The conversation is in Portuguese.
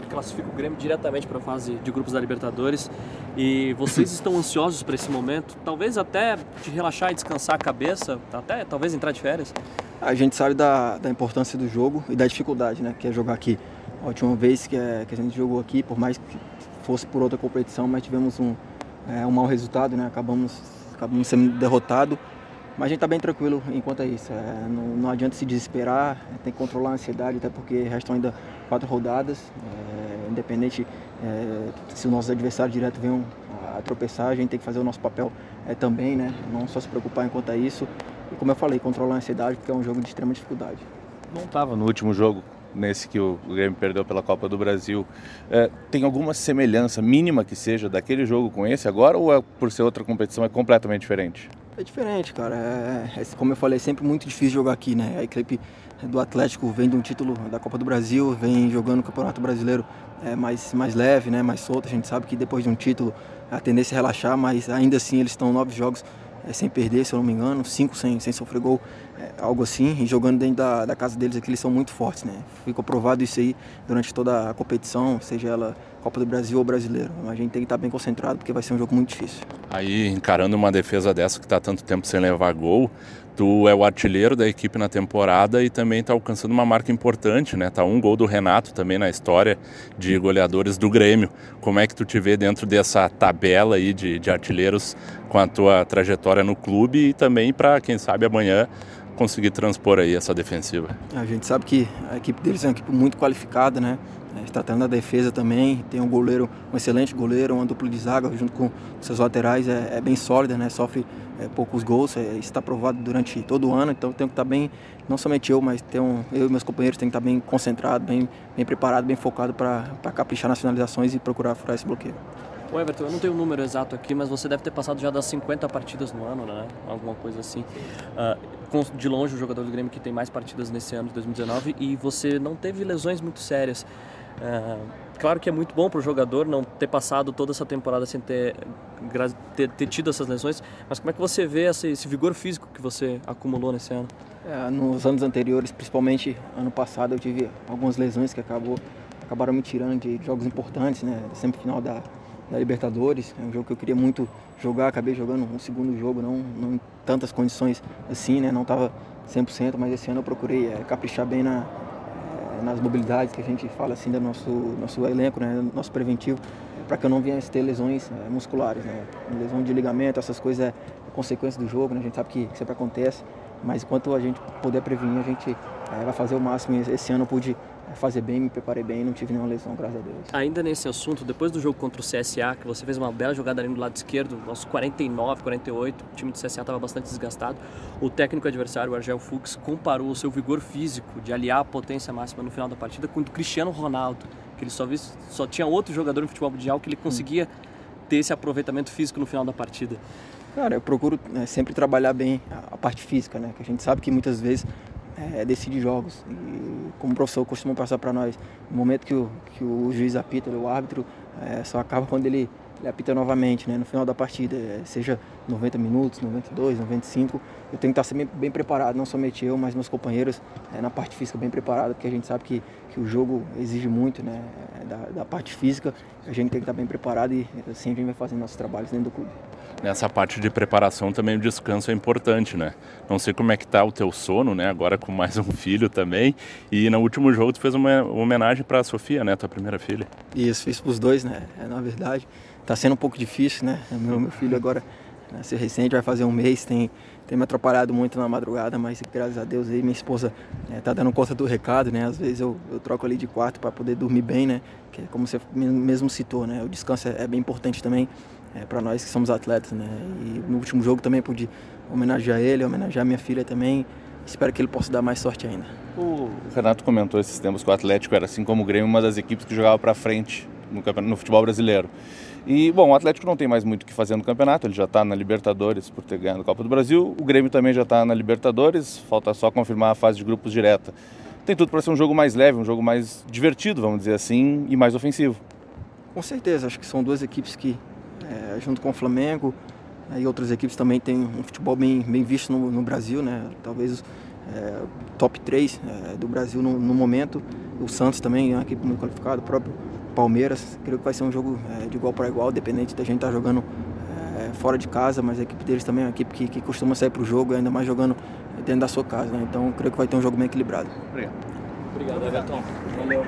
ele classifica o Grêmio diretamente para a fase de grupos da Libertadores. E vocês estão ansiosos para esse momento? Talvez até de relaxar e descansar a cabeça, até talvez entrar de férias? A gente sabe da, da importância do jogo e da dificuldade, né? Que é jogar aqui. A última vez que, é, que a gente jogou aqui, por mais que fosse por outra competição, mas tivemos um, é, um mau resultado, né? Acabamos, acabamos sendo derrotados. Mas a gente está bem tranquilo enquanto é isso. É, não, não, adianta se desesperar, tem que controlar a ansiedade, até porque restam ainda quatro rodadas. Independente é, se os nossos adversários direto venham a tropeçar, a gente tem que fazer o nosso papel é, também, né? Não só se preocupar enquanto é isso. E como eu falei, controlar a ansiedade, porque é um jogo de extrema dificuldade. Não estava no último jogo nesse que o Grêmio perdeu pela Copa do Brasil, é, tem alguma semelhança mínima que seja daquele jogo com esse agora ou é, por ser outra competição é completamente diferente? É diferente, cara. É, é, como eu falei, é sempre muito difícil jogar aqui, né? A equipe do Atlético vem de um título da Copa do Brasil, vem jogando o Campeonato Brasileiro é, mais, mais leve, né? mais solto. A gente sabe que depois de um título a tendência é relaxar, mas ainda assim eles estão nove jogos é, sem perder, se eu não me engano, cinco sem, sem sofrer gol, é, algo assim, e jogando dentro da, da casa deles aqui, eles são muito fortes, né? Ficou provado isso aí durante toda a competição, seja ela Copa do Brasil ou brasileiro. A gente tem que estar bem concentrado porque vai ser um jogo muito difícil. Aí, encarando uma defesa dessa que está tanto tempo sem levar gol, tu é o artilheiro da equipe na temporada e também está alcançando uma marca importante, né? Tá um gol do Renato também na história de goleadores do Grêmio. Como é que tu te vê dentro dessa tabela aí de, de artilheiros com a tua trajetória no clube e também para, quem sabe, amanhã conseguir transpor aí essa defensiva? A gente sabe que a equipe deles é uma equipe muito qualificada, né? É, está tendo a defesa também, tem um goleiro, um excelente goleiro, uma dupla de zaga junto com seus laterais, é, é bem sólida, né? Sofre é, poucos gols, é, está provado durante todo o ano, então tem que estar bem, não somente eu, mas tem um, eu e meus companheiros tem que estar bem concentrado, bem, bem preparado, bem focado para caprichar nas finalizações e procurar furar esse bloqueio. O Everton, eu não tenho o um número exato aqui, mas você deve ter passado já das 50 partidas no ano, né? Alguma coisa assim. Uh, de longe o jogador do Grêmio que tem mais partidas nesse ano de 2019 e você não teve lesões muito sérias. Uh, claro que é muito bom para o jogador não ter passado toda essa temporada sem ter, ter, ter, tido essas lesões, mas como é que você vê esse, esse vigor físico que você acumulou nesse ano? É, nos anos anteriores, principalmente ano passado, eu tive algumas lesões que acabou, acabaram me tirando de jogos importantes, né? Sempre final da, da Libertadores. É um jogo que eu queria muito jogar, acabei jogando um segundo jogo, não, não em tantas condições assim, né? Não estava 100%, mas esse ano eu procurei é, caprichar bem na, é, nas mobilidades que a gente fala assim do nosso, nosso elenco, né? Nosso preventivo, para que eu não viesse ter lesões é, musculares, né? Lesão de ligamento, essas coisas é consequência do jogo, né? A gente sabe que, que sempre acontece, mas enquanto a gente puder prevenir, a gente é, vai fazer o máximo. Esse ano eu pude fazer bem, me preparei bem, não tive nenhuma lesão, graças a Deus. Ainda nesse assunto, depois do jogo contra o CSA, que você fez uma bela jogada ali no lado esquerdo, aos 49, 48, o time do CSA estava bastante desgastado, o técnico adversário, o Argel Fux, comparou o seu vigor físico de aliar a potência máxima no final da partida com o do Cristiano Ronaldo, que ele só, viu, só tinha outro jogador no futebol mundial que ele conseguia ter esse aproveitamento físico no final da partida. Cara, eu procuro né, sempre trabalhar bem a, a parte física, né? Que a gente sabe que muitas vezes é, decide jogos. E como o professor costuma passar para nós, no momento que o, que o juiz apita, o árbitro, é, só acaba quando ele, ele apita novamente, né, no final da partida, é, seja 90 minutos, 92, 95. Eu tenho que estar sempre bem preparado, não somente eu, mas meus companheiros é, na parte física bem preparado, porque a gente sabe que, que o jogo exige muito né, da, da parte física. A gente tem que estar bem preparado e assim a gente vai fazendo nossos trabalhos dentro do clube nessa parte de preparação também o descanso é importante, né? Não sei como é que tá o teu sono, né? Agora com mais um filho também. E no último jogo tu fez uma homenagem para a Sofia, né? Tua primeira filha. Isso, fiz para os dois, né? É, na verdade, tá sendo um pouco difícil, né? Meu, meu filho agora nasceu recente, vai fazer um mês, tem, tem me atrapalhado muito na madrugada, mas graças a Deus aí minha esposa é, tá dando conta do recado, né? Às vezes eu, eu troco ali de quarto para poder dormir bem, né? Que é como você mesmo citou, né? O descanso é, é bem importante também é, para nós que somos atletas, né? E no último jogo também pude homenagear ele, homenagear minha filha também. Espero que ele possa dar mais sorte ainda. O Renato comentou esses tempos que o Atlético era, assim como o Grêmio, uma das equipes que jogava para frente no, no futebol brasileiro. E, bom, o Atlético não tem mais muito o que fazer no campeonato, ele já está na Libertadores por ter ganhado a Copa do Brasil. O Grêmio também já está na Libertadores, falta só confirmar a fase de grupos direta. Tem tudo para ser um jogo mais leve, um jogo mais divertido, vamos dizer assim, e mais ofensivo. Com certeza, acho que são duas equipes que é, junto com o Flamengo e outras equipes também têm um futebol bem, bem visto no, no Brasil, né? Talvez é, top 3 é, do Brasil no, no, momento. O Santos também é uma equipe muito qualificada, o próprio Palmeiras. Creio que vai ser um jogo é, de igual para igual, dependente da gente estar tá jogando é, fora de casa, mas a equipe deles também é uma equipe que, que costuma sair para o jogo, ainda mais jogando dentro da sua casa. Né? Então creio que vai ter um jogo bem equilibrado. Obrigado. Obrigado, Everton. Valeu.